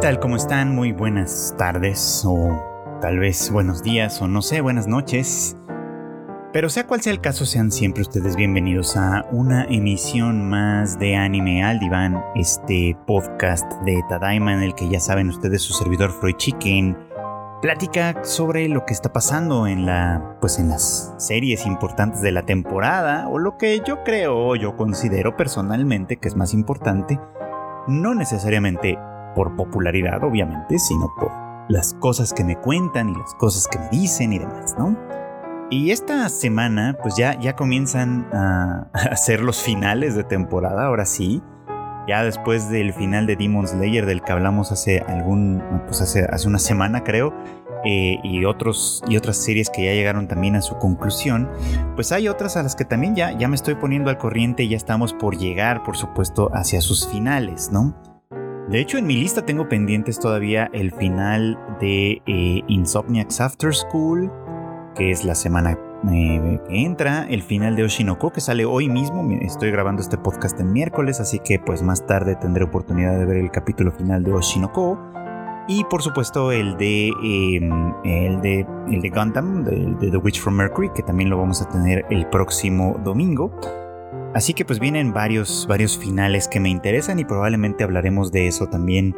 tal? ¿Cómo están? Muy buenas tardes o tal vez buenos días o no sé, buenas noches. Pero sea cual sea el caso, sean siempre ustedes bienvenidos a una emisión más de Anime al Diván, este podcast de Tadaima en el que ya saben ustedes su servidor Freud Chicken plática sobre lo que está pasando en la pues en las series importantes de la temporada o lo que yo creo yo considero personalmente que es más importante, no necesariamente por popularidad, obviamente, sino por las cosas que me cuentan y las cosas que me dicen y demás, ¿no? Y esta semana, pues ya, ya comienzan a, hacer los finales de temporada, ahora sí. Ya después del final de Demon Slayer, del que hablamos hace algún, pues hace, hace una semana creo, eh, y, otros, y otras series que ya llegaron también a su conclusión, pues hay otras a las que también ya, ya me estoy poniendo al corriente y ya estamos por llegar, por supuesto, hacia sus finales, ¿no? De hecho, en mi lista tengo pendientes todavía el final de eh, Insomniacs After School, que es la semana eh, que entra, el final de Oshinoko, que sale hoy mismo. Estoy grabando este podcast en miércoles, así que pues más tarde tendré oportunidad de ver el capítulo final de Oshinoko. Y por supuesto el de, em, el de, el de Gundam, de The Witch from Mercury, que también lo vamos a tener el próximo domingo. Así que pues vienen varios, varios finales que me interesan y probablemente hablaremos de eso también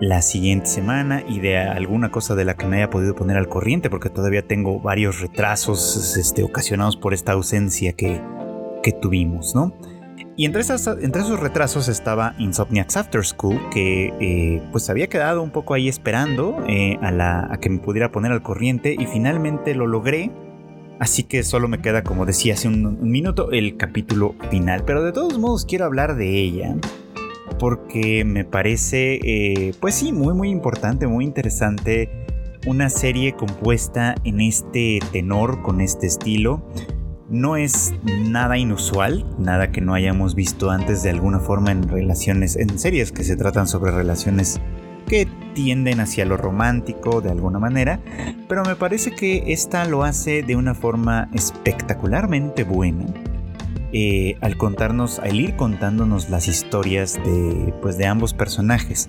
la siguiente semana y de alguna cosa de la que me haya podido poner al corriente porque todavía tengo varios retrasos este, ocasionados por esta ausencia que, que tuvimos, ¿no? Y entre, esas, entre esos retrasos estaba Insomniacs After School, que eh, pues había quedado un poco ahí esperando eh, a, la, a que me pudiera poner al corriente y finalmente lo logré Así que solo me queda, como decía hace un, minuto, el capítulo final. Pero de todos modos quiero hablar de ella. Porque me parece, eh, pues sí, muy muy importante, muy interesante. Una serie compuesta en este tenor, con este estilo. No es nada inusual, nada que no hayamos visto antes de alguna forma en relaciones, en series que se tratan sobre relaciones que tienden hacia lo romántico de alguna manera, pero me parece que esta lo hace de una forma espectacularmente buena. Eh, al contarnos, al ir contándonos las historias de, pues, de ambos personajes.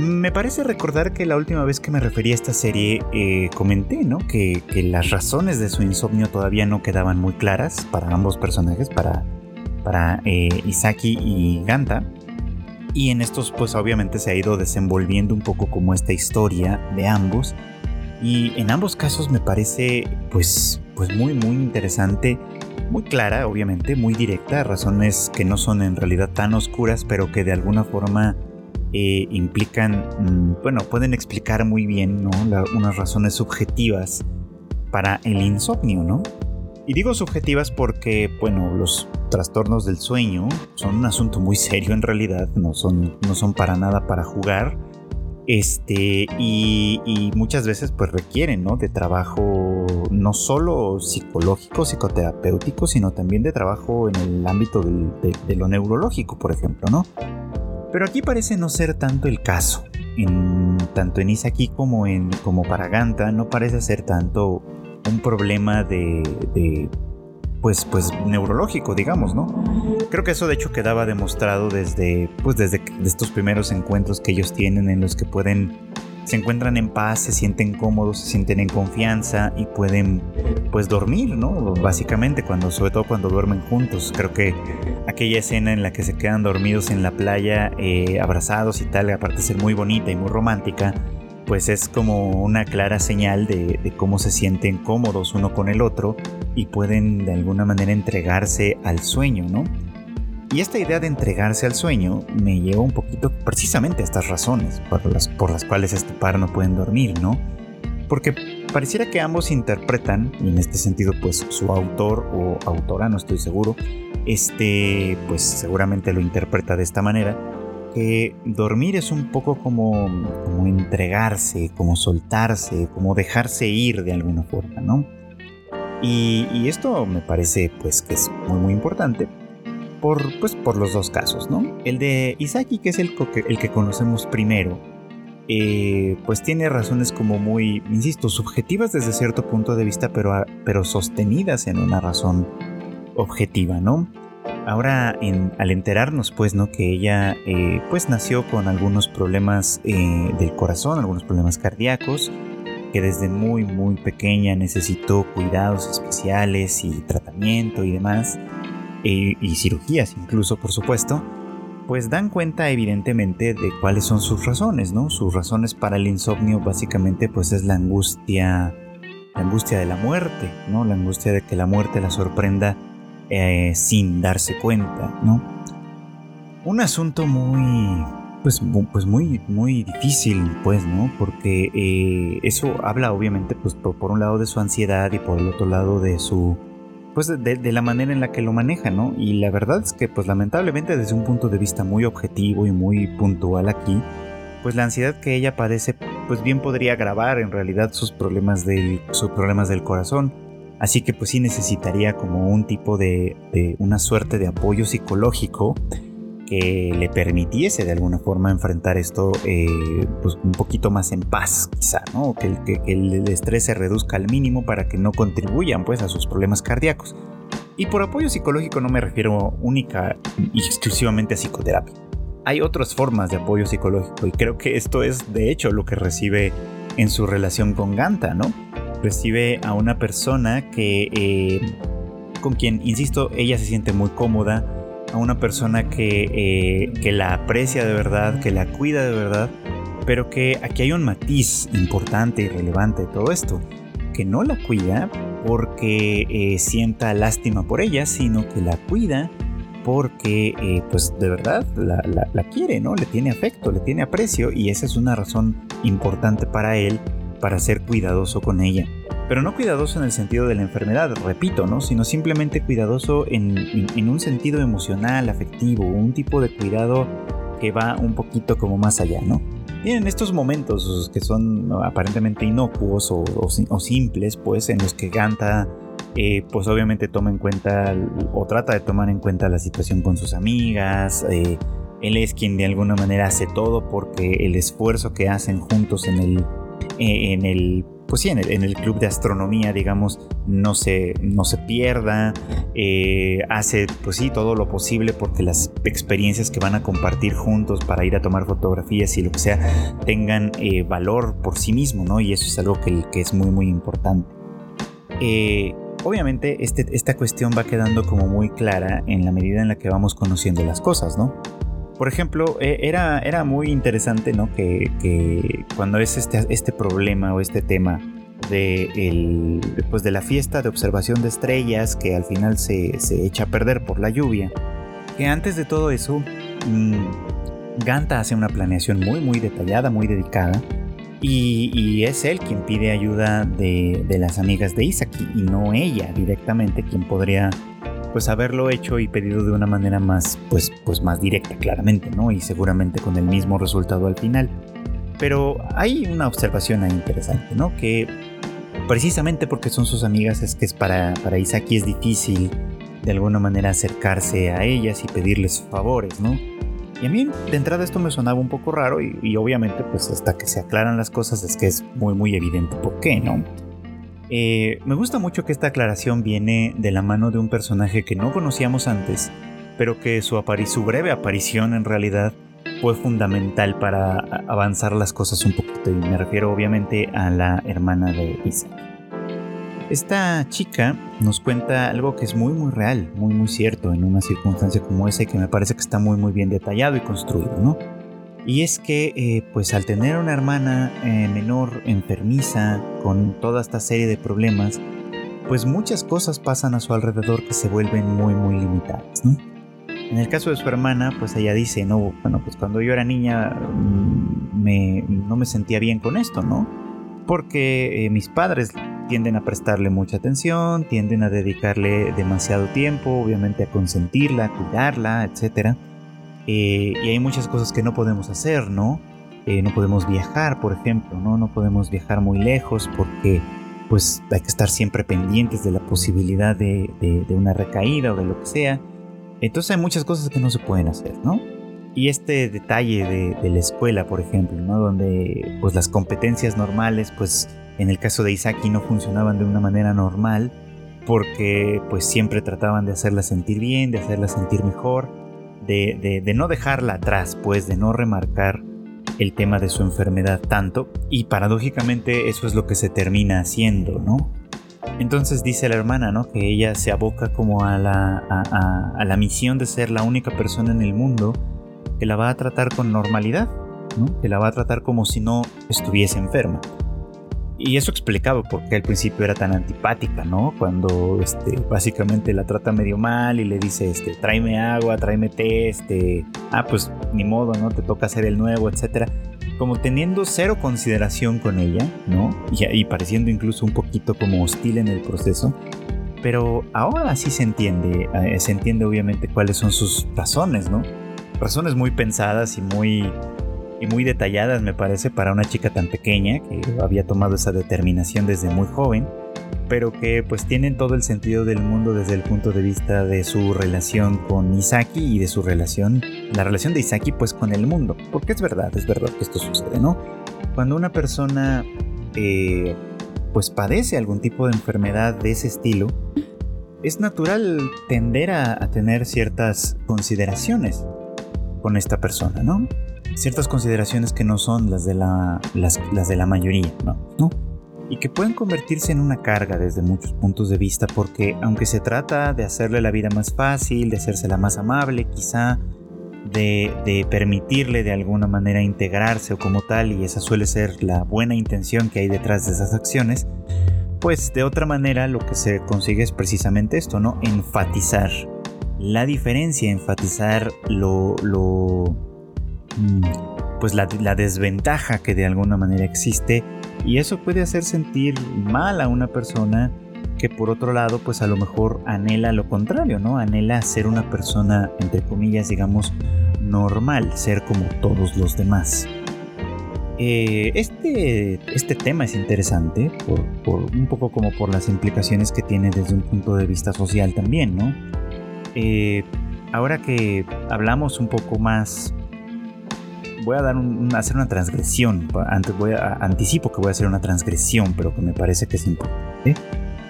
Me parece recordar que la última vez que me referí a esta serie eh, comenté, ¿no? Que, las razones de su insomnio todavía no quedaban muy claras para ambos personajes, para, para eh, Isaki y Ganta. Y en estos pues obviamente se ha ido desenvolviendo un poco como esta historia de ambos. Y en ambos casos me parece pues, pues muy muy interesante, muy clara obviamente, muy directa, razones que no son en realidad tan oscuras pero que de alguna forma eh, implican, mm, bueno, pueden explicar muy bien ¿no? unas razones subjetivas para el insomnio, ¿no? Y digo subjetivas porque, bueno, los trastornos del sueño son un asunto muy serio en realidad, no son, no son para nada para jugar. Este, y, muchas veces pues requieren, ¿no? De trabajo no solo psicológico, psicoterapéutico, sino también de trabajo en el ámbito de, lo neurológico, por ejemplo, ¿no? Pero aquí parece no ser tanto el caso. Tanto en Isaki como, en, como para Ganta no parece ser tanto un problema de, pues, pues neurológico, digamos, ¿no? Creo que eso de hecho quedaba demostrado desde, pues desde estos primeros encuentros que ellos tienen en los que pueden, se encuentran en paz, se sienten cómodos, se sienten en confianza y pueden, pues dormir, ¿no? Básicamente, cuando, sobre todo cuando duermen juntos. Creo que aquella escena en la que se quedan dormidos en la playa, eh, abrazados y tal, aparte de ser muy bonita y muy romántica, pues es como una clara señal de, cómo se sienten cómodos uno con el otro y pueden de alguna manera entregarse al sueño, ¿no? Y esta idea de entregarse al sueño me lleva un poquito precisamente a estas razones por las, por las cuales este par no pueden dormir, ¿no? Porque pareciera que ambos interpretan, y en este sentido pues su autor o autora, no estoy seguro, este pues seguramente lo interpreta de esta manera, que dormir es un poco como, como entregarse, como soltarse, como dejarse ir de alguna forma, ¿no? Y, esto me parece pues que es muy muy importante por, pues, por los dos casos, ¿no? El de Isaki, que es el, el que conocemos primero, eh, pues tiene razones como muy, insisto, subjetivas desde cierto punto de vista, pero, pero sostenidas en una razón objetiva, ¿no? Ahora al enterarnos pues, ¿no? Que ella eh, pues nació con algunos problemas eh, del corazón, algunos problemas cardíacos, que desde muy muy pequeña necesitó cuidados especiales y tratamiento y demás, y cirugías incluso por supuesto, pues dan cuenta evidentemente de cuáles son sus razones, ¿no? Sus razones para el insomnio básicamente pues es la angustia, la angustia de la muerte, ¿no? La angustia de que la muerte la sorprenda eh, sin darse cuenta, ¿no? Un asunto muy, pues, pues muy, muy difícil, pues, ¿no? Porque eh, eso habla obviamente, pues, por un lado de su ansiedad y por el otro lado de su pues de, la manera en la que lo maneja, ¿no? Y la verdad es que pues lamentablemente desde un punto de vista muy objetivo y muy puntual aquí, pues la ansiedad que ella padece pues bien podría agravar en realidad sus problemas del, sus problemas del corazón. Así que pues sí necesitaría como un tipo de, una suerte de apoyo psicológico que le permitiese de alguna forma enfrentar esto eh, pues un poquito más en paz, quizá, ¿no? Que, el estrés se reduzca al mínimo para que no contribuyan pues a sus problemas cardíacos. Y por apoyo psicológico no me refiero única y exclusivamente a psicoterapia. Hay otras formas de apoyo psicológico y creo que esto es de hecho lo que recibe en su relación con Ganta, ¿no? Recibe a una persona que eh, con quien, insisto, ella se siente muy cómoda, a una persona que, eh, que la aprecia de verdad, que la cuida de verdad, pero que aquí hay un matiz importante y relevante de todo esto, que no la cuida porque eh, sienta lástima por ella, sino que la cuida porque pues de verdad la, la, quiere, ¿no? Le tiene afecto, le tiene aprecio y esa es una razón importante para él para ser cuidadoso con ella pero no cuidadoso en el sentido de la enfermedad, repito, ¿no? sino simplemente cuidadoso en, un sentido emocional, afectivo, un tipo de cuidado que va un poquito como más allá, ¿no? Y en estos momentos que son aparentemente inocuos o, simples, pues en los que Ganta, eh, pues obviamente toma en cuenta o trata de tomar en cuenta la situación con sus amigas, eh, él es quien de alguna manera hace todo porque el esfuerzo que hacen juntos en el, en el pues sí, en el, club de astronomía, digamos, no se, no se pierda, eh, hace, pues sí, todo lo posible porque las experiencias que van a compartir juntos para ir a tomar fotografías y lo que sea, tengan eh, valor por sí mismo, ¿no? Y eso es algo que, que es muy, muy importante. Eh, obviamente, este, esta cuestión va quedando como muy clara en la medida en la que vamos conociendo las cosas, ¿no? Por ejemplo, e, era, era muy interesante, ¿no? Que, cuando es este, este problema o este tema de, el, pues de la fiesta de observación de estrellas que al final se, echa a perder por la lluvia, que antes de todo eso, mm, Ganta hace una planeación muy, muy detallada, muy dedicada, y, es él quien pide ayuda de, de las amigas de Isaac y no ella directamente quien podría pues haberlo hecho y pedido de una manera más, pues, pues más directa, claramente, ¿no? Y seguramente con el mismo resultado al final. Pero hay una observación ahí interesante, ¿no? Que precisamente porque son sus amigas es que es para, para Isaki es difícil de alguna manera acercarse a ellas y pedirles favores, ¿no? Y a mí de entrada esto me sonaba un poco raro y, y obviamente pues hasta que se aclaran las cosas es que es muy muy evidente por qué, ¿no? Eh, me gusta mucho que esta aclaración viene de la mano de un personaje que no conocíamos antes, pero que su, su breve aparición en realidad fue fundamental para avanzar las cosas un poquito. Y me refiero obviamente a la hermana de Isaac. Esta chica nos cuenta algo que es muy muy real, muy muy cierto en una circunstancia como esa y que me parece que está muy muy bien detallado y construido, ¿no? Y es que, eh, pues al tener una hermana eh, menor enfermiza con toda esta serie de problemas, pues muchas cosas pasan a su alrededor que se vuelven muy, muy limitadas, ¿no? En el caso de su hermana, pues ella dice, no, bueno, pues cuando yo era niña mm, me, no me sentía bien con esto, ¿no? Porque eh, mis padres tienden a prestarle mucha atención, tienden a dedicarle demasiado tiempo, obviamente a consentirla, a cuidarla, etcétera eh, y hay muchas cosas que no podemos hacer, ¿no? Eh, no podemos viajar, por ejemplo, ¿no? No podemos viajar muy lejos porque pues hay que estar siempre pendientes de la posibilidad de, una recaída o de lo que sea. Entonces hay muchas cosas que no se pueden hacer, ¿no? Y este detalle de, la escuela, por ejemplo, ¿no? Donde pues las competencias normales, pues en el caso de Isaki no funcionaban de una manera normal, porque pues siempre trataban de hacerla sentir bien, de hacerla sentir mejor, de, no dejarla atrás, pues de no remarcar el tema de su enfermedad tanto y paradójicamente eso es lo que se termina haciendo, ¿no? Entonces dice la hermana, ¿no? Que ella se aboca como a la, a, la misión de ser la única persona en el mundo que la va a tratar con normalidad, ¿no? Que la va a tratar como si no estuviese enferma. Y eso explicaba por qué al principio era tan antipática, ¿no? Cuando este, básicamente la trata medio mal y le dice, este, tráeme agua, tráeme té, este, ah, pues ni modo, ¿no? Te toca hacer el nuevo, etcétera como teniendo cero consideración con ella, ¿no? Y, pareciendo incluso un poquito como hostil en el proceso. Pero ahora sí se entiende, eh, se entiende obviamente cuáles son sus razones, ¿no? Razones muy pensadas y muy, y muy detalladas, me parece, para una chica tan pequeña que había tomado esa determinación desde muy joven pero que pues tienen todo el sentido del mundo desde el punto de vista de su relación con Isaki y de su relación, la relación de Isaki pues con el mundo, porque es verdad, es verdad que esto sucede, ¿no? Cuando una persona eh, pues padece algún tipo de enfermedad de ese estilo, es natural tender a, tener ciertas consideraciones con esta persona, ¿no? Ciertas consideraciones que no son las de la, las, de la mayoría, ¿no? ¿no? y que pueden convertirse en una carga desde muchos puntos de vista porque aunque se trata de hacerle la vida más fácil, de hacérsela más amable, quizá de, permitirle de alguna manera integrarse o como tal, y esa suele ser la buena intención que hay detrás de esas acciones, pues de otra manera lo que se consigue es precisamente esto, ¿no? Enfatizar la diferencia, enfatizar lo... lo pues la, la desventaja que de alguna manera existe y eso puede hacer sentir mal a una persona que por otro lado pues a lo mejor anhela lo contrario, ¿no? Anhela ser una persona entre comillas digamos normal, ser como todos los demás. Eh, este, este tema es interesante por, un poco como por las implicaciones que tiene desde un punto de vista social también, ¿no? Eh, ahora que hablamos un poco más voy a dar hacer una transgresión. Antes voy a, anticipo que voy a hacer una transgresión, pero que me parece que es importante.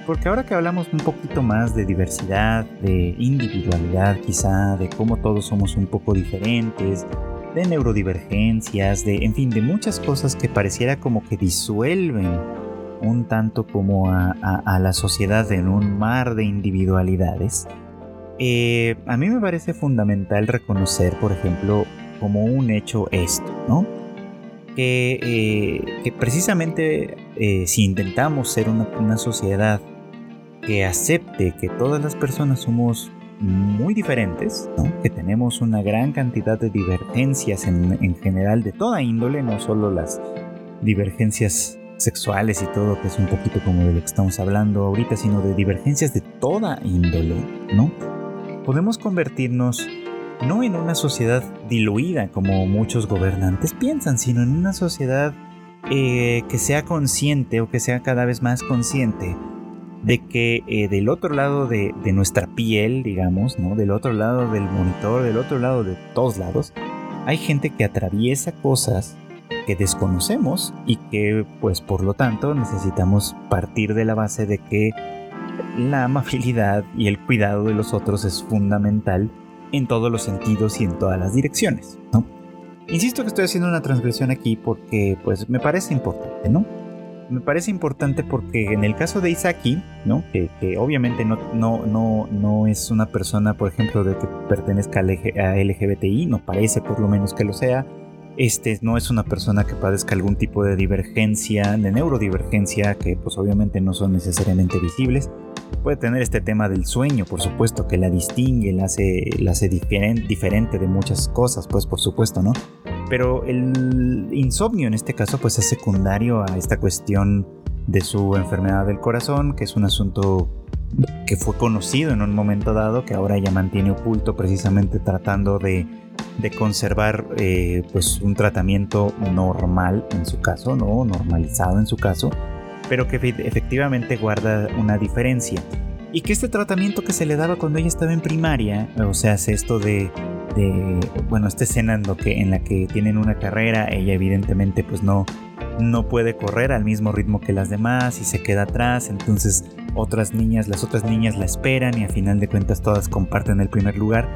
Porque ahora que hablamos un poquito más de diversidad, de individualidad quizá, de cómo todos somos un poco diferentes, de neurodivergencias, de, en fin, de muchas cosas que pareciera como que disuelven un tanto como a, la sociedad en un mar de individualidades. Eh, a mí me parece fundamental reconocer, por ejemplo, como un hecho esto, ¿no? Que, eh, precisamente eh, si intentamos ser una, sociedad que acepte que todas las personas somos muy diferentes, ¿no? que tenemos una gran cantidad de divergencias en, en, general de toda índole, no solo las divergencias sexuales y todo, que es un poquito como de lo que estamos hablando ahorita, sino de divergencias de toda índole, ¿no? Podemos convertirnos no en una sociedad diluida como muchos gobernantes piensan, sino en una sociedad eh, que sea consciente o que sea cada vez más consciente de que eh, del otro lado de, nuestra piel, digamos, ¿no? del otro lado del monitor, del otro lado de todos lados, hay gente que atraviesa cosas que desconocemos y que pues por lo tanto necesitamos partir de la base de que la amabilidad y el cuidado de los otros es fundamental en todos los sentidos y en todas las direcciones, ¿no? Insisto que estoy haciendo una transgresión aquí porque pues me parece importante, ¿no? Me parece importante porque en el caso de Isaki, ¿no? Que, obviamente no, no, no, no es una persona, por ejemplo, de que pertenezca a LGBTI, no parece por lo menos que lo sea. Este no es una persona que padezca algún tipo de divergencia, de neurodivergencia, que pues obviamente no son necesariamente visibles puede tener este tema del sueño, por supuesto, que la distingue, la hace, la hace diferente de muchas cosas, pues por supuesto, ¿no? Pero el insomnio en este caso, pues es secundario a esta cuestión de su enfermedad del corazón, que es un asunto que fue conocido en un momento dado, que ahora ella mantiene oculto precisamente tratando de, de conservar eh, pues un tratamiento normal en su caso, ¿no? Normalizado en su caso pero que efectivamente guarda una diferencia. Y que este tratamiento que se le daba cuando ella estaba en primaria, o sea, hace esto de, bueno, esta escena en, lo que, en la que tienen una carrera, ella evidentemente pues no, no puede correr al mismo ritmo que las demás y se queda atrás, entonces otras niñas, las otras niñas la esperan y a final de cuentas todas comparten el primer lugar.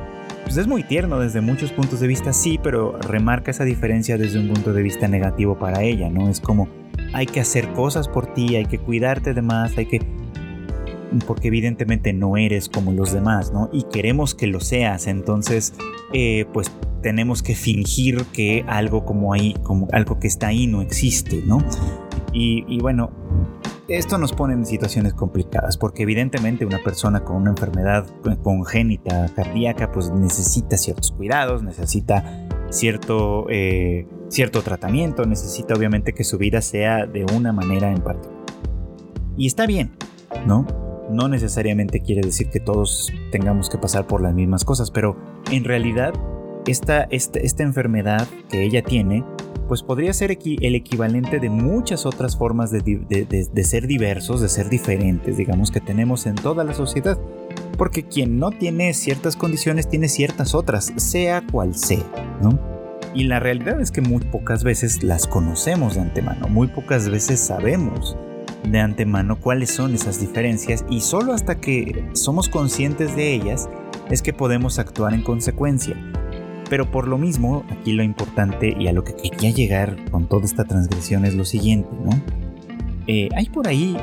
Pues es muy tierno desde muchos puntos de vista, sí, pero remarca esa diferencia desde un punto de vista negativo para ella, ¿no? Es como hay que hacer cosas por ti, hay que cuidarte de más, hay que porque evidentemente no eres como los demás, ¿no? Y queremos que lo seas, entonces, eh, pues tenemos que fingir que algo como ahí, como algo que está ahí no existe, ¿no? Y, bueno, esto nos pone en situaciones complicadas, porque evidentemente una persona con una enfermedad congénita cardíaca, pues necesita ciertos cuidados, necesita cierto, eh, cierto tratamiento, necesita obviamente que su vida sea de una manera en particular. Y está bien, ¿no? no necesariamente quiere decir que todos tengamos que pasar por las mismas cosas, pero en realidad esta, esta, enfermedad que ella tiene, pues podría ser el equivalente de muchas otras formas de, de, ser diversos, de ser diferentes, digamos, que tenemos en toda la sociedad. Porque quien no tiene ciertas condiciones tiene ciertas otras, sea cual sea, ¿no? Y la realidad es que muy pocas veces las conocemos de antemano, muy pocas veces sabemos de antemano cuáles son esas diferencias y solo hasta que somos conscientes de ellas es que podemos actuar en consecuencia. Pero por lo mismo, aquí lo importante y a lo que quería llegar con toda esta transgresión es lo siguiente, ¿no? Eh, hay por ahí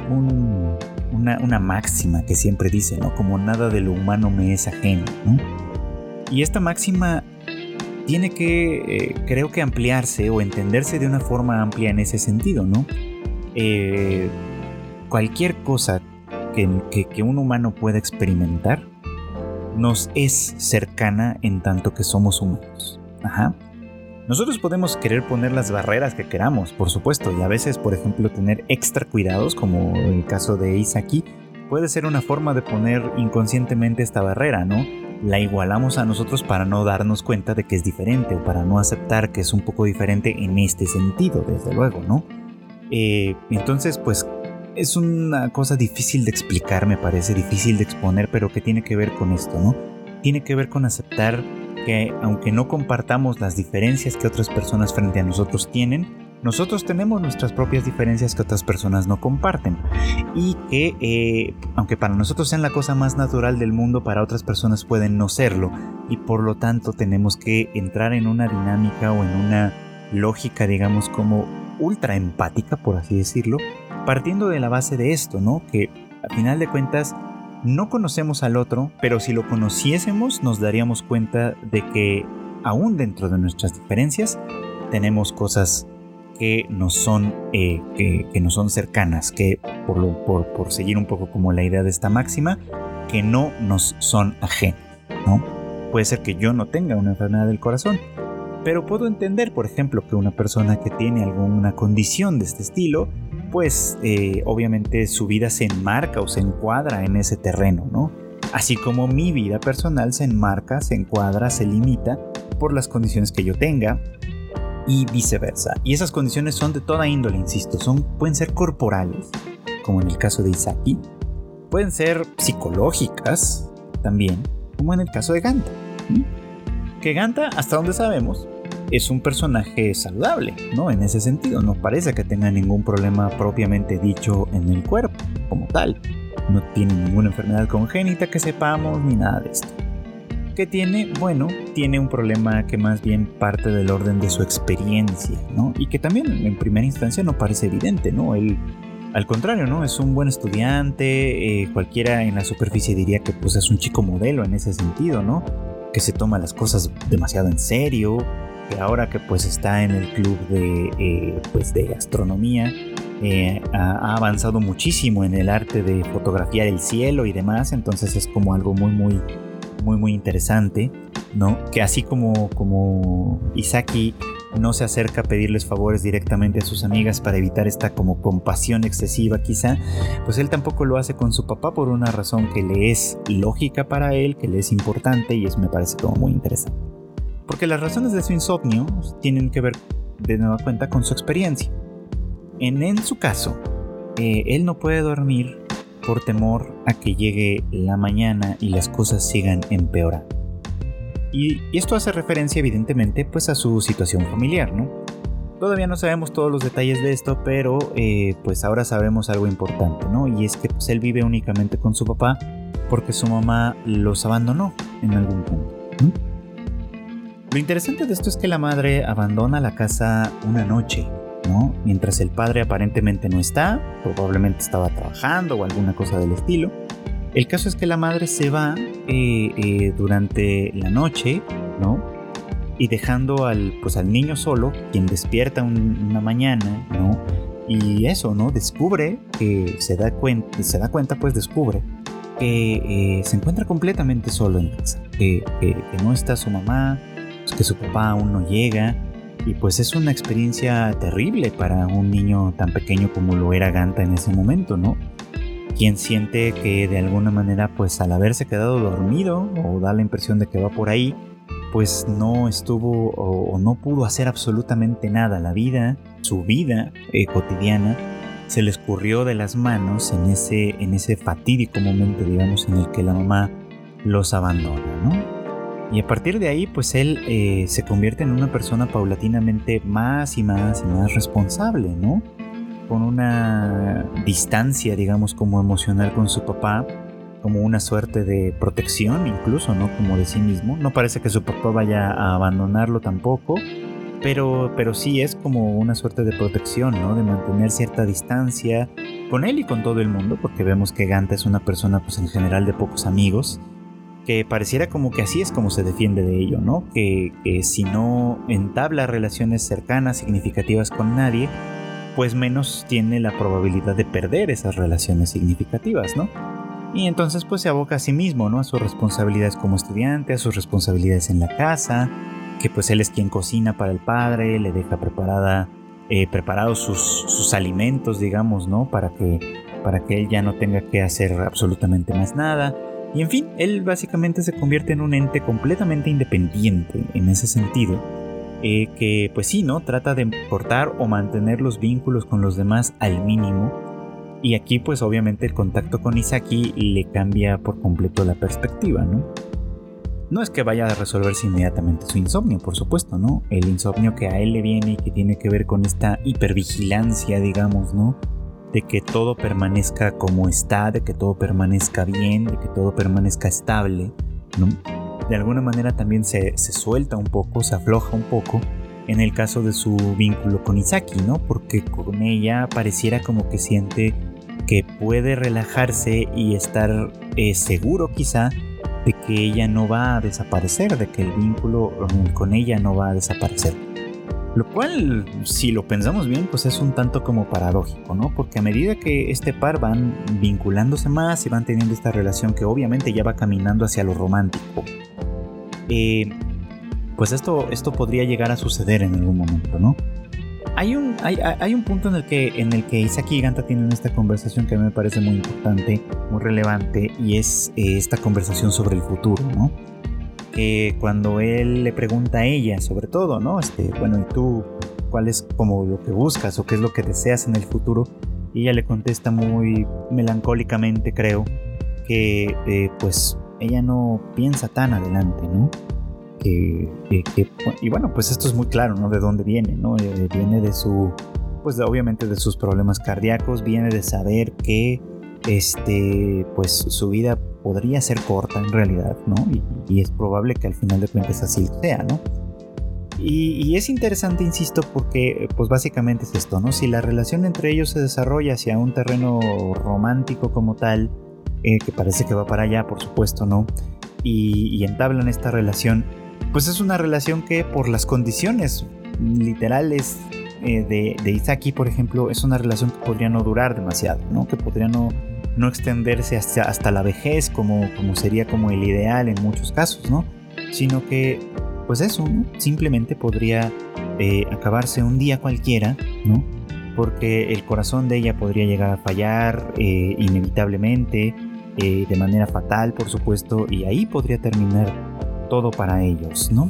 una, máxima que siempre dice, ¿no? Como nada de lo humano me es ajeno, ¿no? Y esta máxima tiene que, eh, creo que ampliarse o entenderse de una forma amplia en ese sentido, ¿no? Eh, cualquier cosa que, un humano pueda experimentar nos es cercana en tanto que somos humanos. Ajá. Nosotros podemos querer poner las barreras que queramos, por supuesto, y a veces, por ejemplo, tener extra cuidados, como el caso de Isaki, puede ser una forma de poner inconscientemente esta barrera, ¿no? La igualamos a nosotros para no darnos cuenta de que es diferente o para no aceptar que es un poco diferente en este sentido, desde luego, ¿no? Eh, entonces, pues es una cosa difícil de explicar, me parece, difícil de exponer, pero que tiene que ver con esto, ¿no? Tiene que ver con aceptar que aunque no compartamos las diferencias que otras personas frente a nosotros tienen, nosotros tenemos nuestras propias diferencias que otras personas no comparten y que eh, aunque para nosotros sean la cosa más natural del mundo, para otras personas pueden no serlo y por lo tanto tenemos que entrar en una dinámica o en una lógica, digamos, como ultra empática, por así decirlo, partiendo de la base de esto, ¿no? Que a final de cuentas no conocemos al otro, pero si lo conociésemos nos daríamos cuenta de que aún dentro de nuestras diferencias tenemos cosas que nos son, eh, que, no son cercanas, que por, seguir un poco como la idea de esta máxima, que no nos son ajenas, ¿no? Puede ser que yo no tenga una enfermedad del corazón, pero puedo entender, por ejemplo, que una persona que tiene alguna condición de este estilo, pues eh, obviamente su vida se enmarca o se encuadra en ese terreno, ¿no? Así como mi vida personal se enmarca, se encuadra, se limita por las condiciones que yo tenga y viceversa. Y esas condiciones son de toda índole, insisto, son, pueden ser corporales, como en el caso de Isaki, pueden ser psicológicas también, como en el caso de Ganta. Que Ganta, hasta donde sabemos, es un personaje saludable, ¿no? En ese sentido, no parece que tenga ningún problema propiamente dicho en el cuerpo, como tal. No tiene ninguna enfermedad congénita que sepamos ni nada de esto. ¿Qué tiene? Bueno, tiene un problema que más bien parte del orden de su experiencia, ¿no? Y que también en primera instancia no parece evidente, ¿no? Él, al contrario, ¿no? Es un buen estudiante, eh, cualquiera en la superficie diría que pues es un chico modelo en ese sentido, ¿no? Que se toma las cosas demasiado en serio, que ahora que pues está en el club de, eh, pues de astronomía, eh, ha, avanzado muchísimo en el arte de fotografiar el cielo y demás, entonces es como algo muy, muy, muy, muy interesante, ¿no? Que así como, como no se acerca a pedirles favores directamente a sus amigas para evitar esta como compasión excesiva quizá, pues él tampoco lo hace con su papá por una razón que le es lógica para él, que le es importante y eso me parece como muy interesante. Porque las razones de su insomnio tienen que ver de nueva cuenta con su experiencia. En, en su caso, eh, él no puede dormir por temor a que llegue la mañana y las cosas sigan empeorando. Y, esto hace referencia evidentemente pues a su situación familiar, ¿no? Todavía no sabemos todos los detalles de esto, pero eh, pues ahora sabemos algo importante, ¿no? Y es que pues, él vive únicamente con su papá porque su mamá los abandonó en algún punto. Lo interesante de esto es que la madre abandona la casa una noche, ¿no? Mientras el padre aparentemente no está, probablemente estaba trabajando o alguna cosa del estilo. El caso es que la madre se va eh, eh, durante la noche, ¿no? y dejando al, pues, al niño solo, quien despierta una mañana, ¿no? Y eso, ¿no? Descubre que se da cuenta, se da cuenta, pues descubre que eh, se encuentra completamente solo en casa, que, no está su mamá, pues, que su papá aún no llega, y pues es una experiencia terrible para un niño tan pequeño como lo era Ganta en ese momento, ¿no? Quien siente que de alguna manera, pues al haberse quedado dormido, o da la impresión de que va por ahí, pues no estuvo o, no pudo hacer absolutamente nada. La vida, su vida eh, cotidiana, se le escurrió de las manos en ese, en ese fatídico momento, digamos, en el que la mamá los abandona, ¿no? Y a partir de ahí, pues él eh, se convierte en una persona paulatinamente más y más y más responsable, ¿no? Con una distancia, digamos, como emocional con su papá, como una suerte de protección incluso, ¿no? Como de sí mismo. No parece que su papá vaya a abandonarlo tampoco, pero, pero sí es como una suerte de protección, ¿no? De mantener cierta distancia con él y con todo el mundo, porque vemos que Ganta es una persona, pues en general, de pocos amigos, que pareciera como que así es como se defiende de ello, ¿no? Que, que si no entabla relaciones cercanas, significativas con nadie, pues menos tiene la probabilidad de perder esas relaciones significativas, ¿no? Y entonces pues se aboca a sí mismo, ¿no? A sus responsabilidades como estudiante, a sus responsabilidades en la casa, que pues él es quien cocina para el padre, le deja preparada, eh, preparados sus, sus, alimentos, digamos, ¿no? Para que, para que él ya no tenga que hacer absolutamente más nada. Y en fin, él básicamente se convierte en un ente completamente independiente en ese sentido. Eh, que pues sí, ¿no? Trata de cortar o mantener los vínculos con los demás al mínimo y aquí pues obviamente el contacto con Isaki le cambia por completo la perspectiva, ¿no? No es que vaya a resolverse inmediatamente su insomnio, por supuesto, ¿no? El insomnio que a él le viene y que tiene que ver con esta hipervigilancia, digamos, ¿no? De que todo permanezca como está, de que todo permanezca bien, de que todo permanezca estable. De alguna manera también se, se suelta un poco, se afloja un poco en el caso de su vínculo con Isaki, ¿no? Porque con ella pareciera como que siente que puede relajarse y estar eh, seguro quizá de que ella no va a desaparecer, de que el vínculo con ella no va a desaparecer. Lo cual, si lo pensamos bien, pues es un tanto como paradójico, ¿no? Porque a medida que este par van vinculándose más y van teniendo esta relación que obviamente ya va caminando hacia lo romántico, eh, pues esto, esto podría llegar a suceder en algún momento, ¿no? Hay un, hay, un punto en el, que, en el que Isaki y Ganta tienen esta conversación que a mí me parece muy importante, muy relevante, y es eh, esta conversación sobre el futuro, ¿no? Que cuando él le pregunta a ella, sobre todo, ¿no? Este, bueno, ¿y tú cuál es como lo que buscas o qué es lo que deseas en el futuro? Ella le contesta muy melancólicamente, creo, que eh, pues ella no piensa tan adelante, ¿no? y bueno, pues esto es muy claro, ¿no? De dónde viene, ¿no? Eh, viene de su, pues obviamente de sus problemas cardíacos, viene de saber que, este, pues su vida podría ser corta en realidad, ¿no? Y, es probable que al final de cuentas así sea, ¿no? Y, es interesante, insisto, porque pues básicamente es esto, ¿no? Si la relación entre ellos se desarrolla hacia un terreno romántico como tal, eh, que parece que va para allá, por supuesto, ¿no? Y, y entablan esta relación, pues es una relación que por las condiciones literales eh, de, de, Isaki, por ejemplo, es una relación que podría no durar demasiado, ¿no? Que podría no, no extenderse hasta, hasta la vejez, como, como sería como el ideal en muchos casos, ¿no? Sino que, pues eso, simplemente podría eh, acabarse un día cualquiera, ¿no? Porque el corazón de ella podría llegar a fallar eh, inevitablemente, de manera fatal, por supuesto, y ahí podría terminar todo para ellos, ¿no?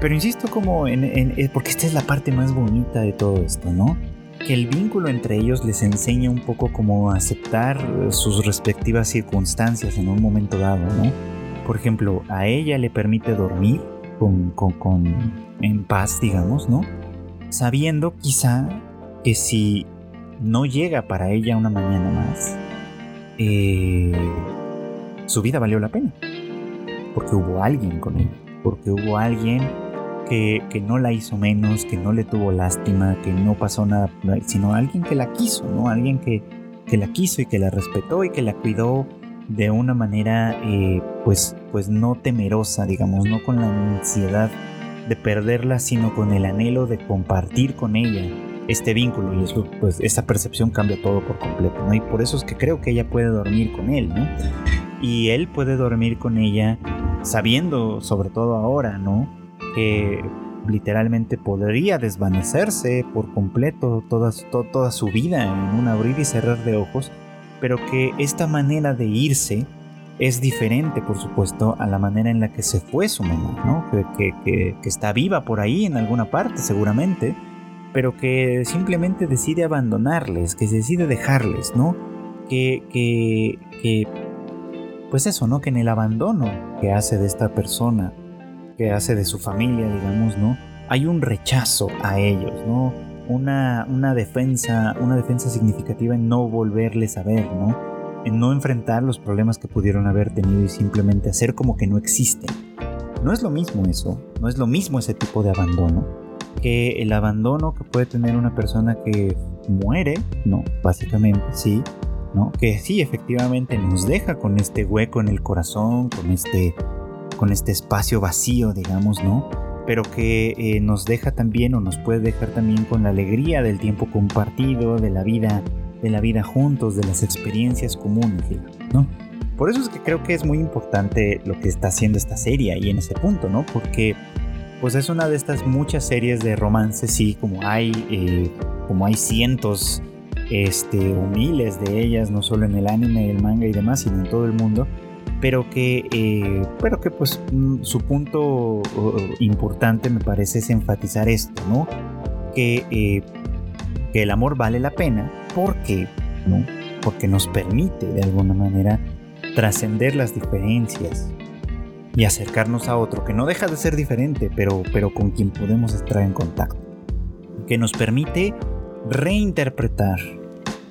Pero insisto como en, eh, porque esta es la parte más bonita de todo esto, ¿no? Que el vínculo entre ellos les enseña un poco cómo aceptar sus respectivas circunstancias en un momento dado, ¿no? Por ejemplo, a ella le permite dormir con, con, con en paz, digamos, ¿no? sabiendo quizá que si no llega para ella una mañana más, eh, su vida valió la pena. Porque hubo alguien con ella, porque hubo alguien que, no la hizo menos, que no le tuvo lástima, que no pasó nada, sino alguien que la quiso, ¿no? Alguien que, que la quiso y que la respetó y que la cuidó de una manera eh, pues, pues no temerosa, digamos, no con la ansiedad de perderla, sino con el anhelo de compartir con ella este vínculo y eso, pues esa percepción cambia todo por completo, ¿no? Y por eso es que creo que ella puede dormir con él, ¿no? Y él puede dormir con ella sabiendo, sobre todo ahora, ¿no? Que literalmente podría desvanecerse por completo toda, su vida en un abrir y cerrar de ojos, pero que esta manera de irse es diferente, por supuesto, a la manera en la que se fue su mamá, ¿no? Que, está viva por ahí en alguna parte, seguramente, pero que simplemente decide abandonarles, que decide dejarles, ¿no? Que, pues eso, ¿no? Que en el abandono que hace de esta persona, que hace de su familia, digamos, ¿no? Hay un rechazo a ellos, ¿no? Una, una defensa, una defensa significativa en no volverles a ver, ¿no? en no enfrentar los problemas que pudieron haber tenido y simplemente hacer como que no existen. No es lo mismo eso, no es lo mismo ese tipo de abandono que el abandono que puede tener una persona que muere, no, básicamente sí, ¿no? Que sí, efectivamente nos deja con este hueco en el corazón, con este, con este espacio vacío, digamos, ¿no? Pero que eh, nos deja también o nos puede dejar también con la alegría del tiempo compartido, de la vida de la vida juntos, de las experiencias comunes, ¿no? Por eso es que creo que es muy importante lo que está haciendo esta serie ahí en ese punto, ¿no? Porque pues es una de estas muchas series de romance, sí, como hay, eh, como hay cientos este, o miles de ellas, no solo en el anime, el manga y demás, sino en todo el mundo, pero que, eh, pero que pues mm, su punto importante me parece es enfatizar esto, ¿no? Que, eh, que el amor vale la pena, porque, ¿no? Porque nos permite de alguna manera trascender las diferencias y acercarnos a otro que no deja de ser diferente, pero, pero con quien podemos estar en contacto. Que nos permite reinterpretar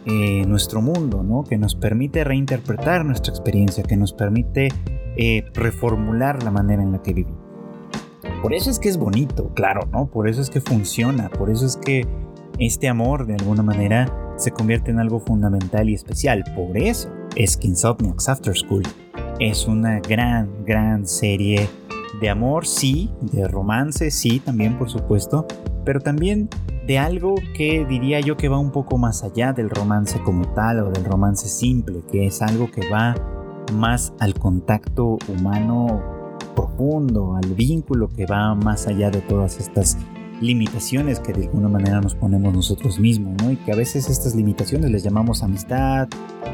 eh, nuestro mundo, ¿no? Que nos permite reinterpretar nuestra experiencia, que nos permite eh, reformular la manera en la que vivimos. Por eso es que es bonito, claro, ¿no? Por eso es que funciona, por eso es que este amor de alguna manera se convierte en algo fundamental y especial. Por eso es After School es una gran, gran serie de amor, sí, de romance, sí, también por supuesto, pero también de algo que diría yo que va un poco más allá del romance como tal o del romance simple, que es algo que va más al contacto humano profundo, al vínculo que va más allá de todas estas limitaciones que de alguna manera nos ponemos nosotros mismos, ¿no? Y que a veces estas limitaciones les llamamos amistad,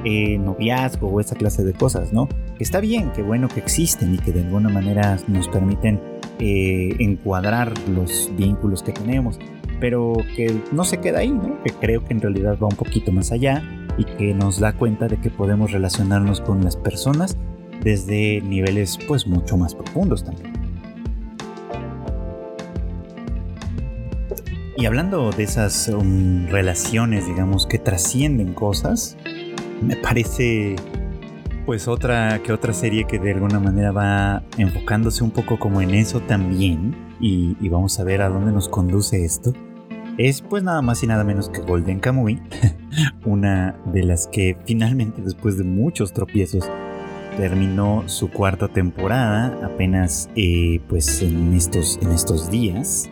eh, noviazgo o esa clase de cosas, ¿no? Que está bien, que bueno que existen y que de alguna manera nos permiten eh, encuadrar los vínculos que tenemos, pero que no se queda ahí, ¿no? Que creo que en realidad va un poquito más allá y que nos da cuenta de que podemos relacionarnos con las personas desde niveles pues mucho más profundos también. Y hablando de esas um, relaciones, digamos, que trascienden cosas, me parece pues otra que otra serie que de alguna manera va enfocándose un poco como en eso también y, vamos a ver a dónde nos conduce esto es pues nada más y nada menos que Golden Kamuy una de las que finalmente después de muchos tropiezos terminó su cuarta temporada apenas eh, pues en estos en estos días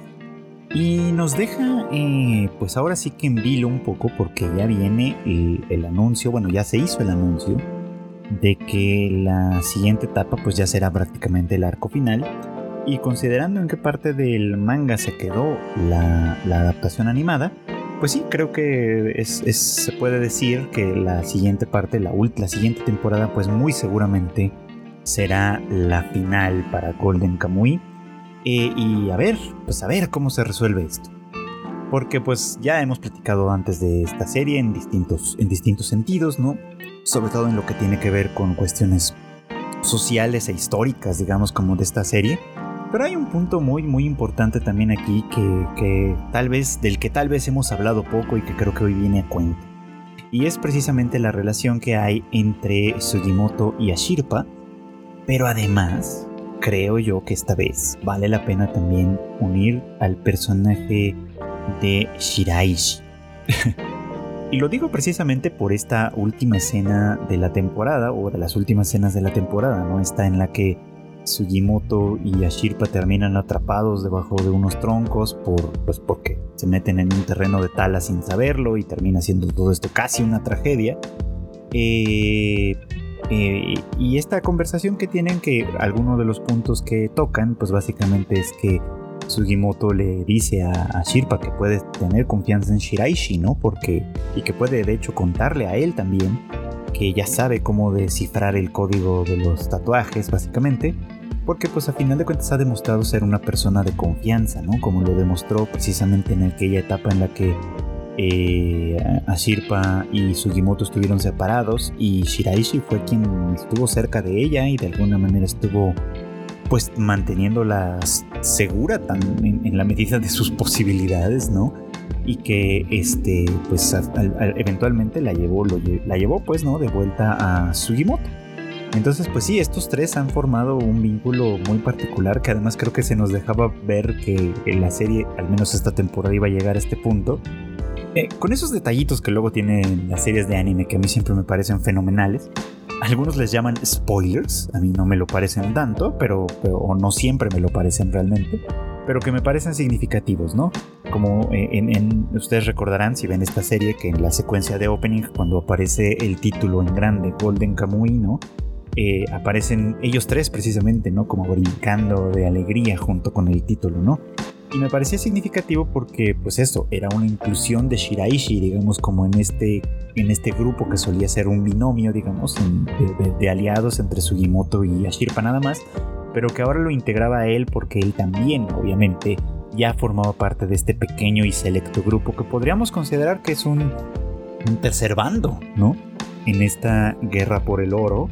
y nos deja, eh, pues ahora sí que en vilo un poco porque ya viene el, anuncio, bueno, ya se hizo el anuncio de que la siguiente etapa pues ya será prácticamente el arco final. Y considerando en qué parte del manga se quedó la, adaptación animada, pues sí, creo que se puede decir que la siguiente parte, la, la siguiente temporada, pues muy seguramente será la final para Golden Kamuy eh, y a ver, pues a ver cómo se resuelve esto. Porque pues ya hemos platicado antes de esta serie en distintos, en distintos sentidos, ¿no? Sobre todo en lo que tiene que ver con cuestiones sociales e históricas, digamos, como de esta serie. Pero hay un punto muy muy importante también aquí que, que tal vez del que tal vez hemos hablado poco y que creo que hoy viene a cuento. Y es precisamente la relación que hay entre Sugimoto y Ashirpa, pero además creo yo que esta vez vale la pena también unir al personaje de Shiraishi. y lo digo precisamente por esta última escena de la temporada, o de las últimas escenas de la temporada, ¿no? Está en la que Sugimoto y Ashirpa terminan atrapados debajo de unos troncos por, pues porque se meten en un terreno de tala sin saberlo y termina siendo todo esto casi una tragedia. Eh, eh, y esta conversación que tienen, que algunos de los puntos que tocan, pues básicamente es que Sugimoto le dice a, Shirpa que puede tener confianza en Shiraishi, ¿no? Porque, y que puede de hecho contarle a él también que ya sabe cómo descifrar el código de los tatuajes, básicamente, porque pues a final de cuentas ha demostrado ser una persona de confianza, ¿no? Como lo demostró precisamente en aquella etapa en la que eh, Ashirpa y Sugimoto estuvieron separados y Shiraishi fue quien estuvo cerca de ella y de alguna manera estuvo pues manteniéndola segura tan, en, la medida de sus posibilidades, ¿no? Y que este pues eventualmente la llevó, la llevó pues, ¿no? De vuelta a Sugimoto. Entonces, pues sí, estos tres han formado un vínculo muy particular que además creo que se nos dejaba ver que la serie, al menos esta temporada, iba a llegar a este punto eh, con esos detallitos que luego tienen las series de anime que a mí siempre me parecen fenomenales, algunos les llaman spoilers, a mí no me lo parecen tanto, pero, o no siempre me lo parecen realmente, pero que me parecen significativos, ¿no? Como eh, en, ustedes recordarán si ven esta serie que en la secuencia de opening cuando aparece el título en grande Golden Kamuy, ¿no? Eh, aparecen ellos tres precisamente, ¿no? Como brincando de alegría junto con el título, ¿no? Y me parecía significativo porque, pues eso, era una inclusión de Shiraishi, digamos, como en este, en este grupo que solía ser un binomio, digamos, de, aliados entre Sugimoto y Ashirpa nada más, pero que ahora lo integraba a él porque él también, obviamente, ya formaba parte de este pequeño y selecto grupo que podríamos considerar que es un, un tercer bando, ¿no? En esta guerra por el oro,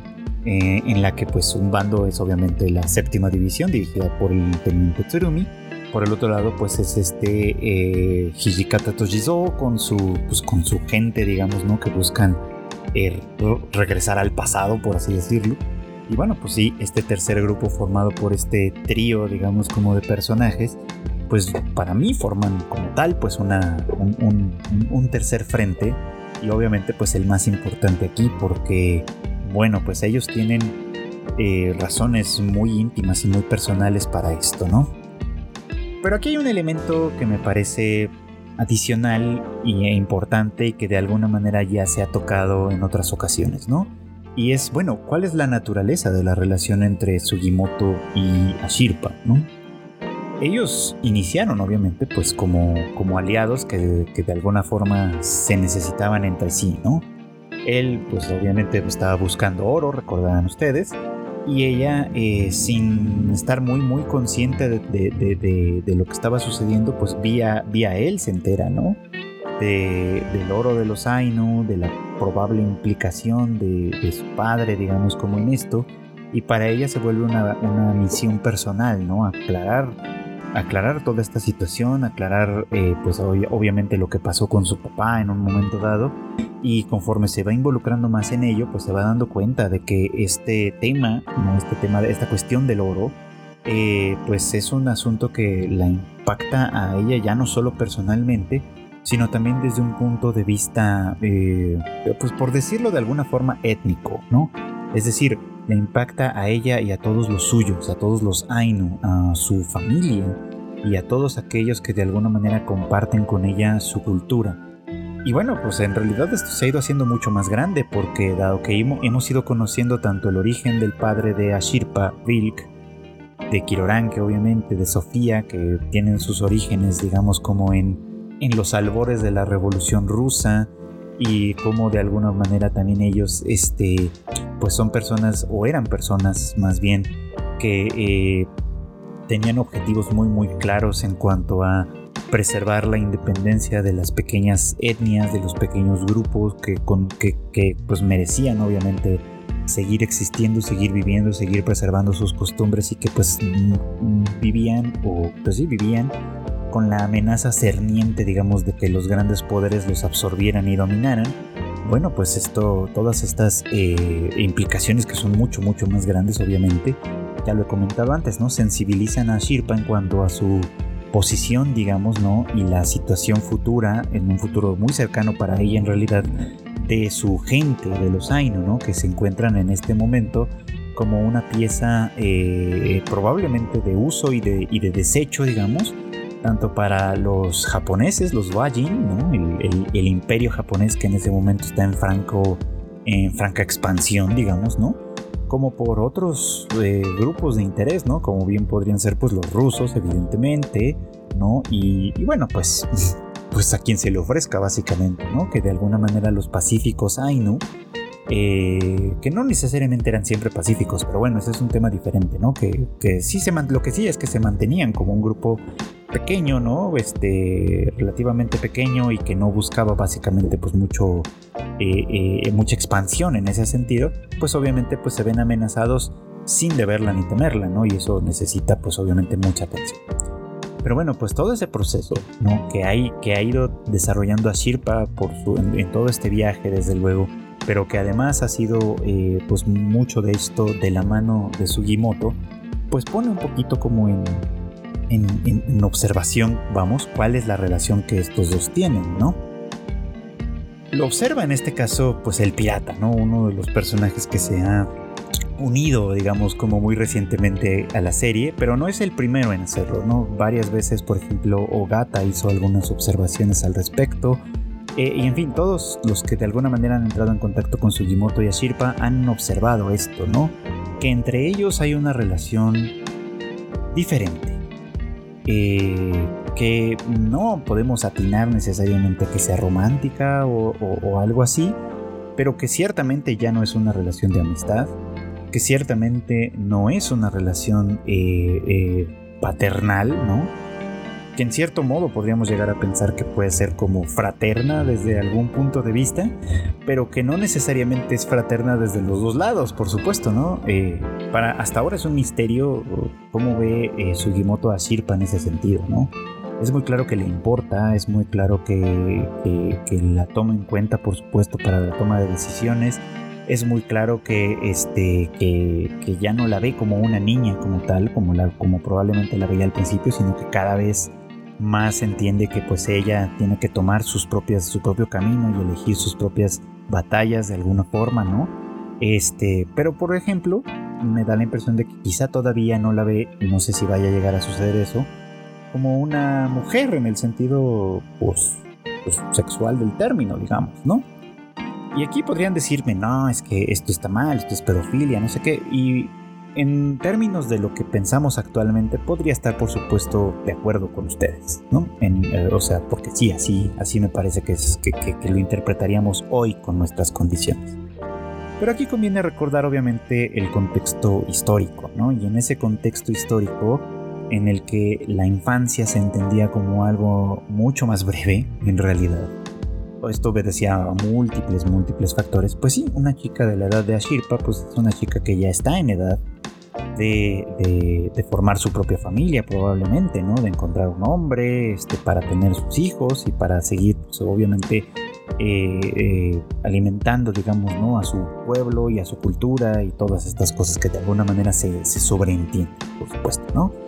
eh, en la que pues un bando es obviamente la séptima división dirigida por el teniente Tsurumi por el otro lado, pues es este eh, Hijikata Tojizo con su, pues, con su gente, digamos, ¿no? Que buscan eh, regresar al pasado, por así decirlo. Y bueno, pues sí, este tercer grupo formado por este trío, digamos, como de personajes, pues para mí forman como tal, pues una, un, tercer frente. Y obviamente, pues el más importante aquí, porque, bueno, pues ellos tienen eh, razones muy íntimas y muy personales para esto, ¿no? Pero aquí hay un elemento que me parece adicional e importante y que de alguna manera ya se ha tocado en otras ocasiones, ¿no? Y es, bueno, ¿cuál es la naturaleza de la relación entre Sugimoto y Ashirpa, ¿no? Ellos iniciaron, obviamente, pues como, como aliados que, que de alguna forma se necesitaban entre sí, ¿no? Él, pues obviamente estaba buscando oro, recordarán ustedes, y ella, eh, sin estar muy, muy consciente de, lo que estaba sucediendo, pues vía, vía él se entera, ¿no? del oro de los Ainu, de la probable implicación de, su padre, digamos, como en esto, y para ella se vuelve una, una misión personal, ¿no? Aclarar aclarar toda esta situación, aclarar eh, pues obviamente lo que pasó con su papá en un momento dado y conforme se va involucrando más en ello pues se va dando cuenta de que este tema, este tema, esta cuestión del oro eh, pues es un asunto que la impacta a ella ya no solo personalmente sino también desde un punto de vista eh, pues por decirlo de alguna forma étnico, ¿no? Es decir, le impacta a ella y a todos los suyos, a todos los Ainu, a su familia y a todos aquellos que de alguna manera comparten con ella su cultura. Y bueno, pues en realidad esto se ha ido haciendo mucho más grande porque dado que hemos ido conociendo tanto el origen del padre de Ashirpa, Vilk, de Kiroranke obviamente, de Sofía, que tienen sus orígenes digamos como en, en los albores de la revolución rusa, y cómo de alguna manera también ellos este pues son personas o eran personas más bien que eh, tenían objetivos muy muy claros en cuanto a preservar la independencia de las pequeñas etnias de los pequeños grupos que, con, que, que pues merecían obviamente seguir existiendo, seguir viviendo, seguir preservando sus costumbres y que pues vivían o pues sí vivían con la amenaza cerniente digamos de que los grandes poderes los absorbieran y dominaran. Bueno pues esto todas estas eh, implicaciones que son mucho mucho más grandes obviamente ya lo he comentado antes no sensibilizan a Shirpa en cuanto a su posición digamos no y la situación futura en un futuro muy cercano para ella en realidad de su gente, de los Ainu, ¿no? que se encuentran en este momento como una pieza eh, probablemente de uso y de, y de, desecho, digamos, tanto para los japoneses, los Wajin, ¿no? el, imperio japonés que en ese momento está en, franca expansión, digamos, ¿no? Como por otros eh, grupos de interés, ¿no? Como bien podrían ser pues los rusos, evidentemente, ¿no? Y, bueno, pues pues a quien se le ofrezca básicamente, ¿no? Que de alguna manera los pacíficos Ainu, eh, que no necesariamente eran siempre pacíficos, pero bueno, ese es un tema diferente, ¿no? Que, sí se lo que sí es que se mantenían como un grupo pequeño, ¿no? Este, relativamente pequeño y que no buscaba básicamente pues mucho, eh, eh, mucha expansión en ese sentido, pues obviamente pues se ven amenazados sin deberla ni temerla, ¿no? Y eso necesita pues obviamente mucha atención. Pero bueno, pues todo ese proceso ¿no? que, hay, que ha ido desarrollando a Shirpa por en, todo este viaje, desde luego, pero que además ha sido eh, pues mucho de esto de la mano de Sugimoto, pues pone un poquito como en, en, observación, vamos, cuál es la relación que estos dos tienen, ¿no? Lo observa en este caso, pues el pirata, ¿no? Uno de los personajes que se ha unido, digamos, como muy recientemente a la serie, pero no es el primero en hacerlo, ¿no? Varias veces, por ejemplo, Ogata hizo algunas observaciones al respecto. Eh, y en fin, todos los que de alguna manera han entrado en contacto con Sugimoto y Ashirpa han observado esto, ¿no? Que entre ellos hay una relación diferente. Eh, que no podemos atinar necesariamente que sea romántica o algo así, pero que ciertamente ya no es una relación de amistad, que ciertamente no es una relación eh, eh, paternal, ¿no? Que en cierto modo podríamos llegar a pensar que puede ser como fraterna desde algún punto de vista, pero que no necesariamente es fraterna desde los dos lados, por supuesto, ¿no? Eh, para, hasta ahora es un misterio cómo ve Sugimoto a Shirpa en ese sentido, ¿no? Es muy claro que le importa, es muy claro que, que la toma en cuenta, por supuesto, para la toma de decisiones, es muy claro que, este, que, ya no la ve como una niña como tal, como, la, como probablemente la veía al principio, sino que cada vez más entiende que pues ella tiene que tomar su propio camino y elegir sus propias batallas de alguna forma, ¿no? Este, pero por ejemplo, me da la impresión de que quizá todavía no la ve, no sé si vaya a llegar a suceder eso, como una mujer en el sentido pues, pues sexual del término, digamos, ¿no? Y aquí podrían decirme, no, es que esto está mal, esto es pedofilia, no sé qué. Y en términos de lo que pensamos actualmente, podría estar, por supuesto, de acuerdo con ustedes, ¿no? Eh, o sea, porque sí, así, así me parece que, que, lo interpretaríamos hoy con nuestras condiciones. Pero aquí conviene recordar, obviamente, el contexto histórico, ¿no? Y en ese contexto histórico, en el que la infancia se entendía como algo mucho más breve, en realidad, esto obedecía a múltiples, múltiples factores. Pues sí, una chica de la edad de Ashirpa, pues es una chica que ya está en edad de, de, formar su propia familia, probablemente, ¿no? De encontrar un hombre este, para tener sus hijos y para seguir, pues, obviamente, eh, eh, alimentando, digamos, ¿no? A su pueblo y a su cultura y todas estas cosas que de alguna manera se, se sobreentienden, por supuesto, ¿no?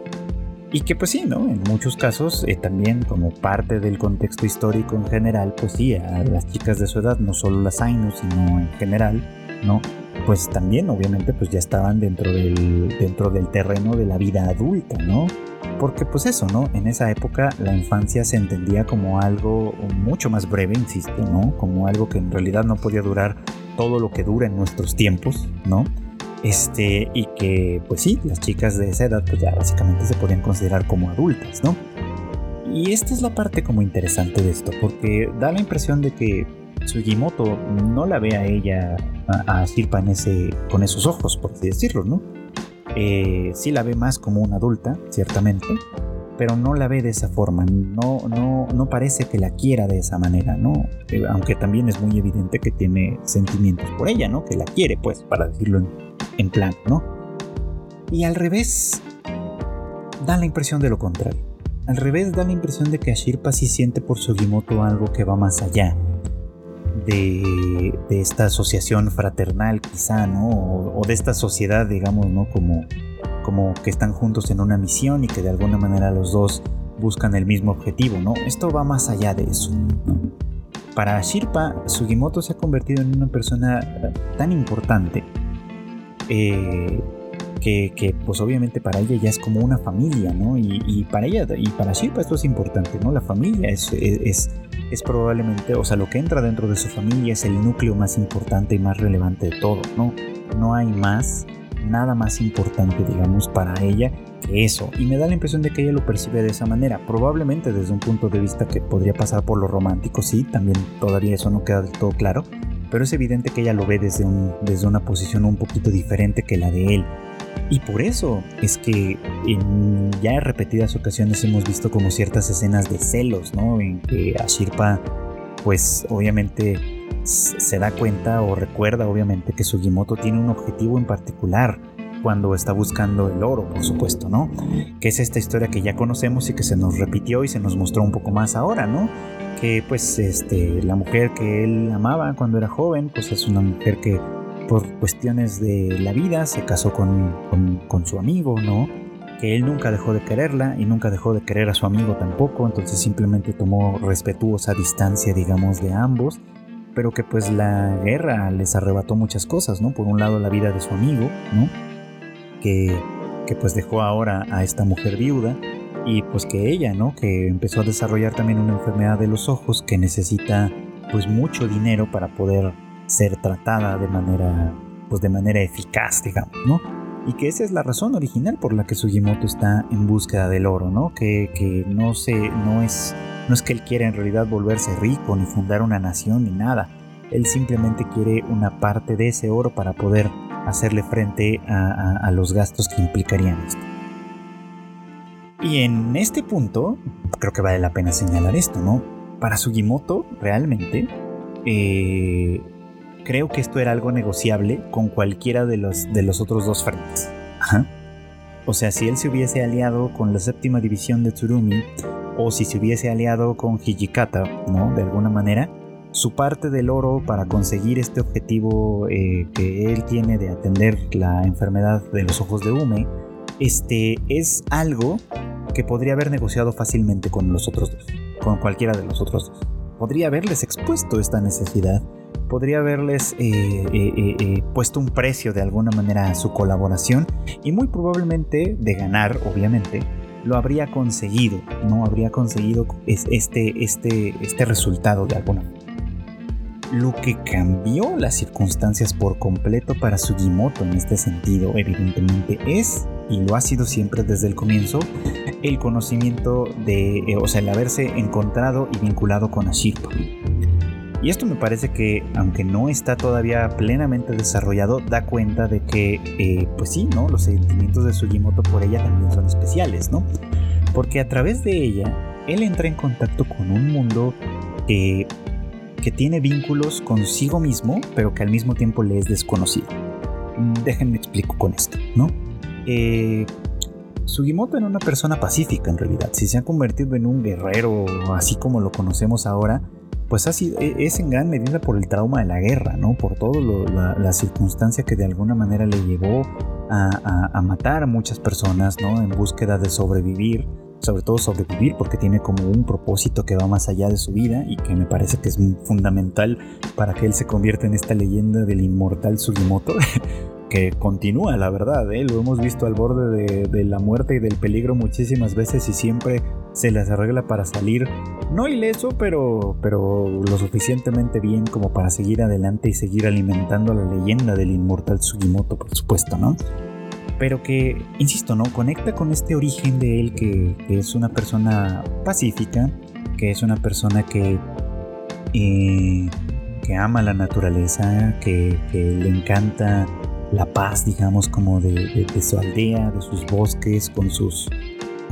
Y que pues sí, ¿no? En muchos casos eh, también como parte del contexto histórico en general, pues sí, a las chicas de su edad, no solo las Ainu, sino en general, ¿no? Pues también obviamente pues ya estaban dentro del, dentro del terreno de la vida adulta, ¿no? Porque pues eso, ¿no? En esa época la infancia se entendía como algo mucho más breve, insisto, ¿no? Como algo que en realidad no podía durar todo lo que dura en nuestros tiempos, ¿no? Este, y que, pues sí, las chicas de esa edad, pues ya básicamente se podían considerar como adultas, ¿no? Y esta es la parte como interesante de esto, porque da la impresión de que Sugimoto no la ve a ella, a, Shirpa en ese, con esos ojos, por así decirlo, ¿no? Eh, sí la ve más como una adulta, ciertamente, pero no la ve de esa forma, no, no, no parece que la quiera de esa manera, ¿no? Eh, aunque también es muy evidente que tiene sentimientos por ella, ¿no? Que la quiere, pues, para decirlo en, plan, ¿no? Y al revés, da la impresión de lo contrario. Al revés, da la impresión de que Ashirpa sí siente por Sugimoto algo que va más allá de, esta asociación fraternal, quizá, ¿no? O, de esta sociedad, digamos, ¿no? Como, como que están juntos en una misión y que de alguna manera los dos buscan el mismo objetivo, ¿no? Esto va más allá de eso, Para Shirpa, Sugimoto se ha convertido en una persona tan importante eh, que, pues obviamente para ella ya es como una familia, ¿no? Y, para ella y para Shirpa esto es importante, ¿no? La familia es, es, es, probablemente, o sea, lo que entra dentro de su familia es el núcleo más importante y más relevante de todo, ¿no? No hay más nada más importante, digamos, para ella que eso. Y me da la impresión de que ella lo percibe de esa manera. Probablemente desde un punto de vista que podría pasar por lo romántico, sí, también todavía eso no queda del todo claro. Pero es evidente que ella lo ve desde, desde una posición un poquito diferente que la de él. Y por eso es que en ya en repetidas ocasiones hemos visto como ciertas escenas de celos, ¿no? En que Ashirpa, pues obviamente se da cuenta o recuerda obviamente que Sugimoto tiene un objetivo en particular cuando está buscando el oro, por supuesto, ¿no? Que es esta historia que ya conocemos y que se nos repitió y se nos mostró un poco más ahora, ¿no? Que pues este, la mujer que él amaba cuando era joven, pues es una mujer que por cuestiones de la vida se casó con, con, con su amigo, ¿no? Que él nunca dejó de quererla y nunca dejó de querer a su amigo tampoco, entonces simplemente tomó respetuosa distancia, digamos, de ambos pero que pues la guerra les arrebató muchas cosas, ¿no? Por un lado la vida de su amigo, ¿no? Que, pues dejó ahora a esta mujer viuda y pues que ella, ¿no? Que empezó a desarrollar también una enfermedad de los ojos que necesita pues mucho dinero para poder ser tratada de manera pues de manera eficaz, digamos, ¿no? Y que esa es la razón original por la que Sugimoto está en búsqueda del oro, ¿no? Que, que no, se, no es no es que él quiera en realidad volverse rico ni fundar una nación ni nada. Él simplemente quiere una parte de ese oro para poder hacerle frente a, los gastos que implicarían esto. Y en este punto, creo que vale la pena señalar esto, ¿no? Para Sugimoto, realmente, eh, creo que esto era algo negociable con cualquiera de los, de los otros dos frentes. O sea, si él se hubiese aliado con la séptima división de Tsurumi o si se hubiese aliado con Hijikata, ¿no? De alguna manera, su parte del oro para conseguir este objetivo eh, que él tiene de atender la enfermedad de los ojos de Ume, este es algo que podría haber negociado fácilmente con los otros dos, con cualquiera de los otros dos. Podría haberles expuesto esta necesidad, podría haberles eh, eh, puesto un precio de alguna manera a su colaboración y muy probablemente de ganar, obviamente, lo habría conseguido, no habría conseguido este, este, este resultado de alguna manera. Lo que cambió las circunstancias por completo para Sugimoto en este sentido, evidentemente, es, y lo ha sido siempre desde el comienzo, el conocimiento de, eh, o sea, el haberse encontrado y vinculado con Ashirpa. Y esto me parece que, aunque no está todavía plenamente desarrollado, da cuenta de que, eh, pues sí, ¿no? Los sentimientos de Sugimoto por ella también son especiales, ¿no? Porque a través de ella, él entra en contacto con un mundo que tiene vínculos consigo mismo, pero que al mismo tiempo le es desconocido. Déjenme explico con esto, ¿no? Eh, Sugimoto era una persona pacífica en realidad. Si se ha convertido en un guerrero, así como lo conocemos ahora, pues así e, es en gran medida por el trauma de la guerra, ¿no? Por toda la, circunstancia que de alguna manera le llevó a, matar a muchas personas, ¿no? En búsqueda de sobrevivir, sobre todo sobrevivir porque tiene como un propósito que va más allá de su vida y que me parece que es fundamental para que él se convierta en esta leyenda del inmortal Sugimoto. que continúa, la verdad, ¿eh? lo hemos visto al borde de, la muerte y del peligro muchísimas veces y siempre se les arregla para salir, no ileso, pero, pero lo suficientemente bien como para seguir adelante y seguir alimentando la leyenda del inmortal Sugimoto, por supuesto, ¿no? Pero que, insisto, ¿no? Conecta con este origen de él que, es una persona pacífica, que es una persona que... Eh, que ama la naturaleza, que, que le encanta la paz, digamos, como de, su aldea, de sus bosques, con sus,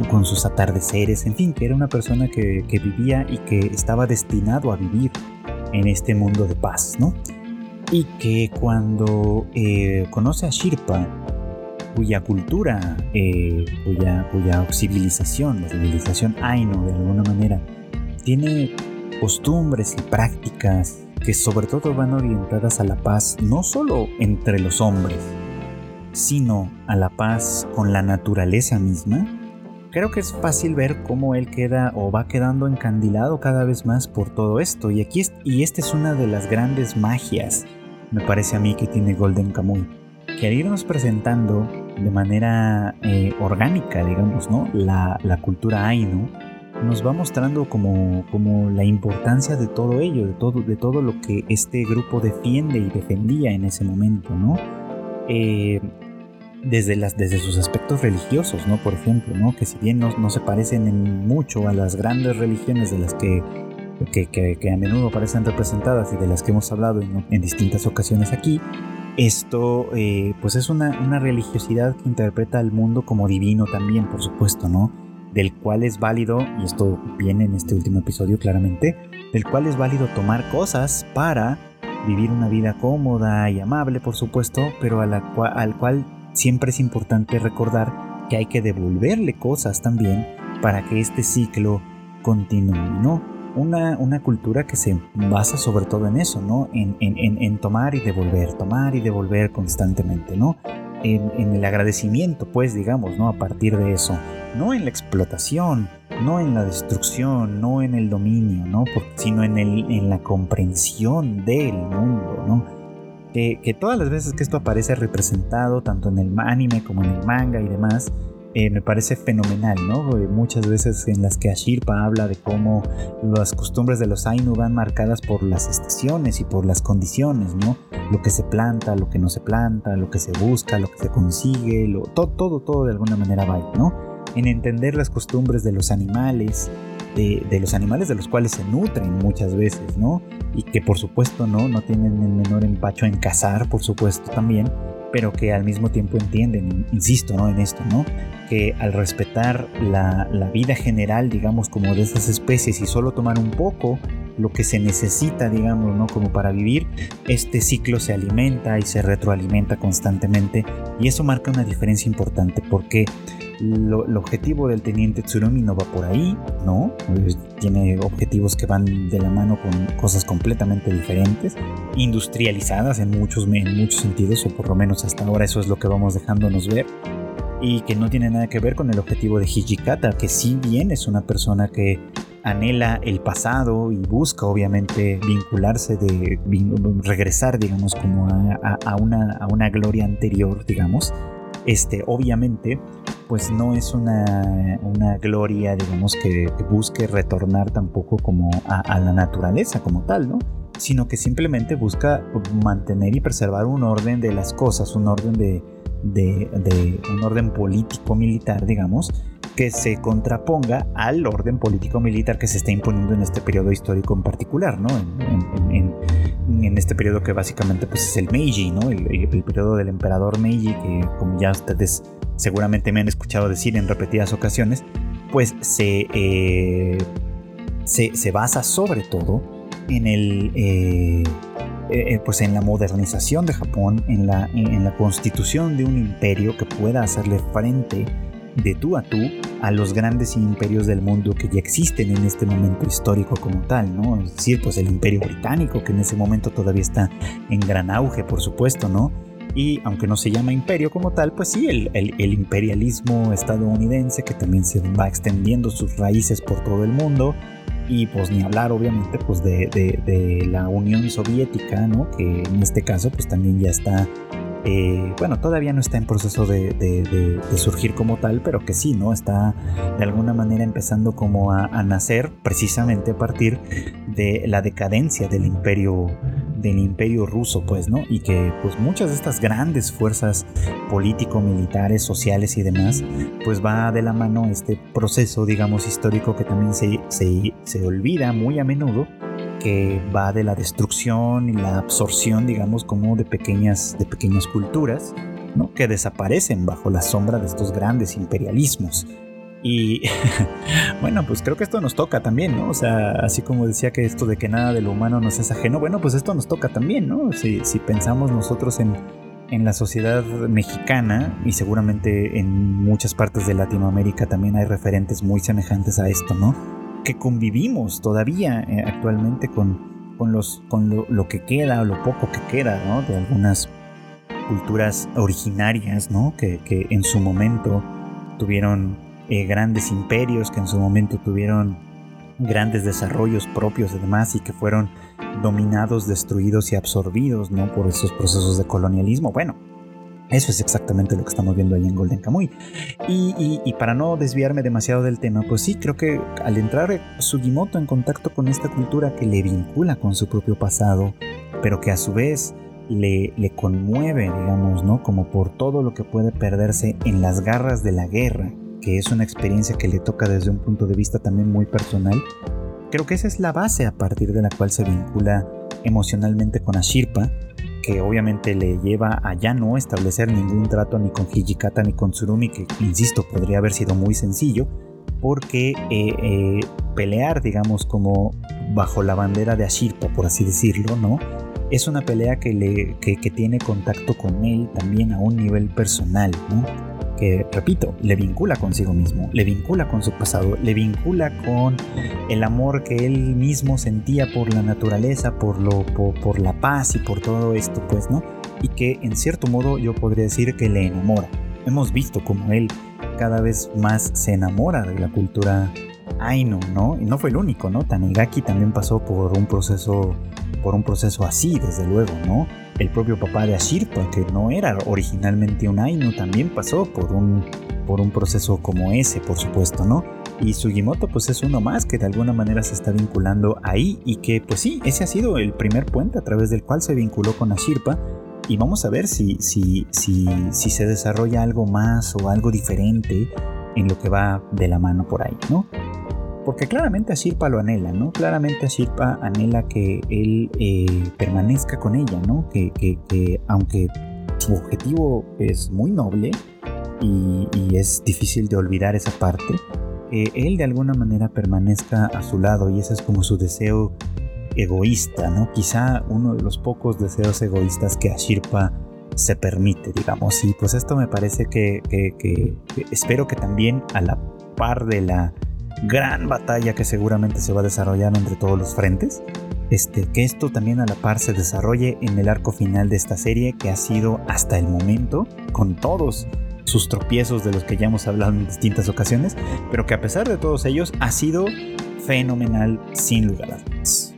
con sus atardeceres, en fin, que era una persona que, vivía y que estaba destinado a vivir en este mundo de paz, ¿no? Y que cuando eh, conoce a Shirpa, cuya cultura, eh, cuya, cuya civilización, la civilización Ainu de alguna manera, tiene costumbres y prácticas que sobre todo van orientadas a la paz no solo entre los hombres, sino a la paz con la naturaleza misma, creo que es fácil ver cómo él queda o va quedando encandilado cada vez más por todo esto. Y aquí y esta es una de las grandes magias, me parece a mí, que tiene Golden Kamuy. Que al irnos presentando de manera eh, orgánica, digamos, ¿no? La, cultura Ainu nos va mostrando como, como la importancia de todo ello, de todo, de todo lo que este grupo defiende y defendía en ese momento, ¿no? Eh, desde, las, desde sus aspectos religiosos, ¿no? Por ejemplo, ¿no? Que si bien no, se parecen en mucho a las grandes religiones de las que, que, a menudo parecen representadas y de las que hemos hablado en, distintas ocasiones aquí, esto eh, pues es una, una, religiosidad que interpreta al mundo como divino también, por supuesto, ¿no? Del cual es válido, y esto viene en este último episodio claramente, del cual es válido tomar cosas para vivir una vida cómoda y amable, por supuesto, pero a la al cual siempre es importante recordar que hay que devolverle cosas también para que este ciclo continúe, ¿no? Una, una cultura que se basa sobre todo en eso, ¿no? En, en, en tomar y devolver, tomar y devolver constantemente, ¿no? En, el agradecimiento, pues, digamos, ¿no? A partir de eso, no en la explotación, no en la destrucción, no en el dominio, ¿no? sino en, el, en la comprensión del mundo, ¿no? que, todas las veces que esto aparece representado, tanto en el anime como en el manga y demás, eh, me parece fenomenal, ¿no? Muchas veces en las que Ashirpa habla de cómo las costumbres de los Ainu van marcadas por las estaciones y por las condiciones, ¿no? Lo que se planta, lo que no se planta, lo que se busca, lo que se consigue, todo, todo, todo de alguna manera va, ¿no? En entender las costumbres de los animales, de, los animales de los cuales se nutren muchas veces, ¿no? Y que por supuesto no, no tienen el menor empacho en cazar, por supuesto también, pero que al mismo tiempo entienden, insisto, ¿no? En esto, ¿no? Que al respetar la, la vida general, digamos, como de esas especies y solo tomar un poco lo que se necesita, digamos, ¿no? Como para vivir, este ciclo se alimenta y se retroalimenta constantemente y eso marca una diferencia importante porque el objetivo del teniente Tsurumi no va por ahí, ¿no? Tiene objetivos que van de la mano con cosas completamente diferentes, industrializadas en muchos, en muchos sentidos, o por lo menos hasta ahora eso es lo que vamos dejándonos ver, y que no tiene nada que ver con el objetivo de Hijikata, que si bien es una persona que anhela el pasado y busca obviamente vincularse de regresar digamos como a, una, a una gloria anterior digamos este obviamente pues no es una, gloria, digamos, que, busque retornar tampoco como a, la naturaleza como tal, ¿no? Sino que simplemente busca mantener y preservar un orden de las cosas, un orden de, un orden político-militar, digamos, que se contraponga al orden político-militar que se está imponiendo en este periodo histórico en particular, ¿no? Este periodo que básicamente pues, es el Meiji, ¿no? El, el, periodo del emperador Meiji, que como ya ustedes seguramente me han escuchado decir en repetidas ocasiones, pues se, eh, se, basa sobre todo en el... Eh, eh, pues en la modernización de Japón, en la, en la constitución de un imperio que pueda hacerle frente de tú a tú a los grandes imperios del mundo que ya existen en este momento histórico como tal, ¿no? Es decir, pues el imperio británico que en ese momento todavía está en gran auge, por supuesto, ¿no? Y aunque no se llama imperio como tal, pues sí, el, imperialismo estadounidense que también se va extendiendo sus raíces por todo el mundo. Y pues ni hablar obviamente pues de, la Unión Soviética, ¿no? Que en este caso pues también ya está eh, bueno, todavía no está en proceso de, surgir como tal, pero que sí, ¿no? Está de alguna manera empezando como a, nacer precisamente a partir de la decadencia del imperio del imperio ruso, pues, ¿no? Y que pues muchas de estas grandes fuerzas político-militares, sociales y demás, pues va de la mano este proceso, digamos, histórico que también se, se, se olvida muy a menudo, que va de la destrucción y la absorción, digamos, como de pequeñas, de pequeñas culturas, ¿no? Que desaparecen bajo la sombra de estos grandes imperialismos. Y bueno, pues creo que esto nos toca también, ¿no? O sea, así como decía que esto de que nada de lo humano nos es ajeno, bueno, pues esto nos toca también, ¿no? Si, pensamos nosotros en, en la sociedad mexicana y seguramente en muchas partes de Latinoamérica también hay referentes muy semejantes a esto, ¿no? Que convivimos todavía eh, actualmente con, con, los, con lo, que queda o lo poco que queda, ¿no? De algunas culturas originarias, ¿no? Que, que en su momento tuvieron eh, grandes imperios, que en su momento tuvieron grandes desarrollos propios y demás y que fueron dominados, destruidos y absorbidos, ¿no? Por esos procesos de colonialismo. Bueno, eso es exactamente lo que estamos viendo ahí en Golden Kamuy. Y, para no desviarme demasiado del tema, pues sí, creo que al entrar Sugimoto en contacto con esta cultura que le vincula con su propio pasado, pero que a su vez le conmueve, digamos, ¿no? Como por todo lo que puede perderse en las garras de la guerra, que es una experiencia que le toca desde un punto de vista también muy personal, creo que esa es la base a partir de la cual se vincula emocionalmente con Ashirpa, que obviamente le lleva a ya no establecer ningún trato ni con Hijikata ni con Tsurumi, que insisto podría haber sido muy sencillo, porque eh, eh, pelear, digamos, como bajo la bandera de Ashirpa, por así decirlo, ¿no? es una pelea que, le, que, tiene contacto con él también a un nivel personal. Que, repito, le vincula consigo mismo, le vincula con su pasado, le vincula con el amor que él mismo sentía por la naturaleza, por, lo, por, la paz y por todo esto, pues, ¿no? Y que en cierto modo yo podría decir que le enamora. Hemos visto como él cada vez más se enamora de la cultura Ainu, ¿no? Y no fue el único, ¿no? Tanigaki también pasó por un proceso por un proceso así, desde luego, ¿no? El propio papá de Ashirpa, que no era originalmente un Ainu, también pasó por un, por un proceso como ese, por supuesto, ¿no? Y Sugimoto pues es uno más que de alguna manera se está vinculando ahí y que pues sí, ese ha sido el primer puente a través del cual se vinculó con Ashirpa y vamos a ver si, si, si, si se desarrolla algo más o algo diferente en lo que va de la mano por ahí, ¿no? Porque claramente Ashirpa lo anhela, ¿no? Claramente Ashirpa anhela que él eh, permanezca con ella, ¿no? Que, aunque su objetivo es muy noble y, es difícil de olvidar esa parte, eh, él de alguna manera permanezca a su lado y ese es como su deseo egoísta, ¿no? Quizá uno de los pocos deseos egoístas que Ashirpa se permite, digamos. Y pues esto me parece que espero que también a la par de la gran batalla que seguramente se va a desarrollar entre todos los frentes. Este, que esto también a la par se desarrolle en el arco final de esta serie que ha sido hasta el momento, con todos sus tropiezos de los que ya hemos hablado en distintas ocasiones, pero que a pesar de todos ellos ha sido fenomenal sin lugar a dudas.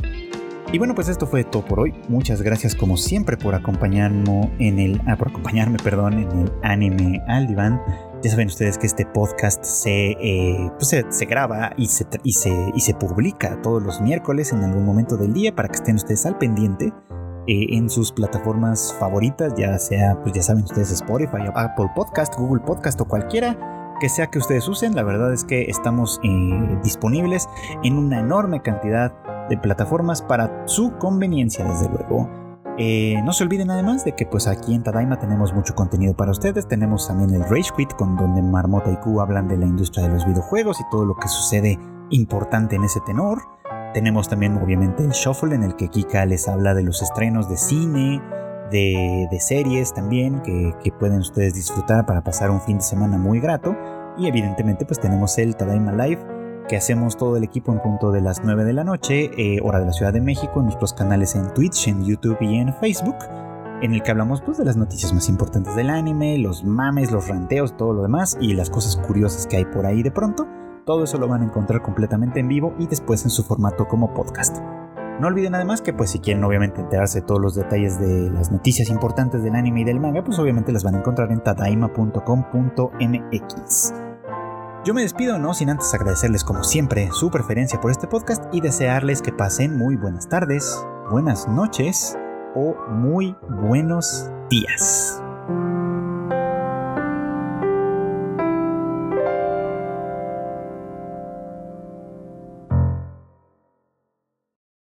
Y bueno, pues esto fue todo por hoy. Muchas gracias como siempre por acompañarme en el, ah, por acompañarme, perdón, en el anime al diván. Ya saben ustedes que este podcast se, eh, pues se, graba y se, y, se, y se publica todos los miércoles en algún momento del día para que estén ustedes al pendiente eh, en sus plataformas favoritas, ya sea, pues ya saben ustedes, Spotify, Apple Podcast, Google Podcast o cualquiera que sea que ustedes usen. La verdad es que estamos eh, disponibles en una enorme cantidad de plataformas para su conveniencia, desde luego. Eh, no se olviden además de que pues aquí en Tadaima tenemos mucho contenido para ustedes. Tenemos también el Rage Quit con donde Marmota y Q hablan de la industria de los videojuegos y todo lo que sucede importante en ese tenor. Tenemos también obviamente el Shuffle en el que Kika les habla de los estrenos de cine, de, series también que, que, pueden ustedes disfrutar para pasar un fin de semana muy grato. Y evidentemente pues tenemos el Tadaima Live que hacemos todo el equipo en punto de las 9 de la noche, eh, hora de la Ciudad de México, en nuestros canales en Twitch, en YouTube y en Facebook, en el que hablamos pues, de las noticias más importantes del anime, los mames, los ranteos, todo lo demás y las cosas curiosas que hay por ahí de pronto. Todo eso lo van a encontrar completamente en vivo y después en su formato como podcast. No olviden además que pues si quieren obviamente enterarse de todos los detalles de las noticias importantes del anime y del manga, pues obviamente las van a encontrar en tadaima.com.mx. Yo me despido, no sin antes agradecerles como siempre su preferencia por este podcast y desearles que pasen muy buenas tardes, buenas noches o muy buenos días.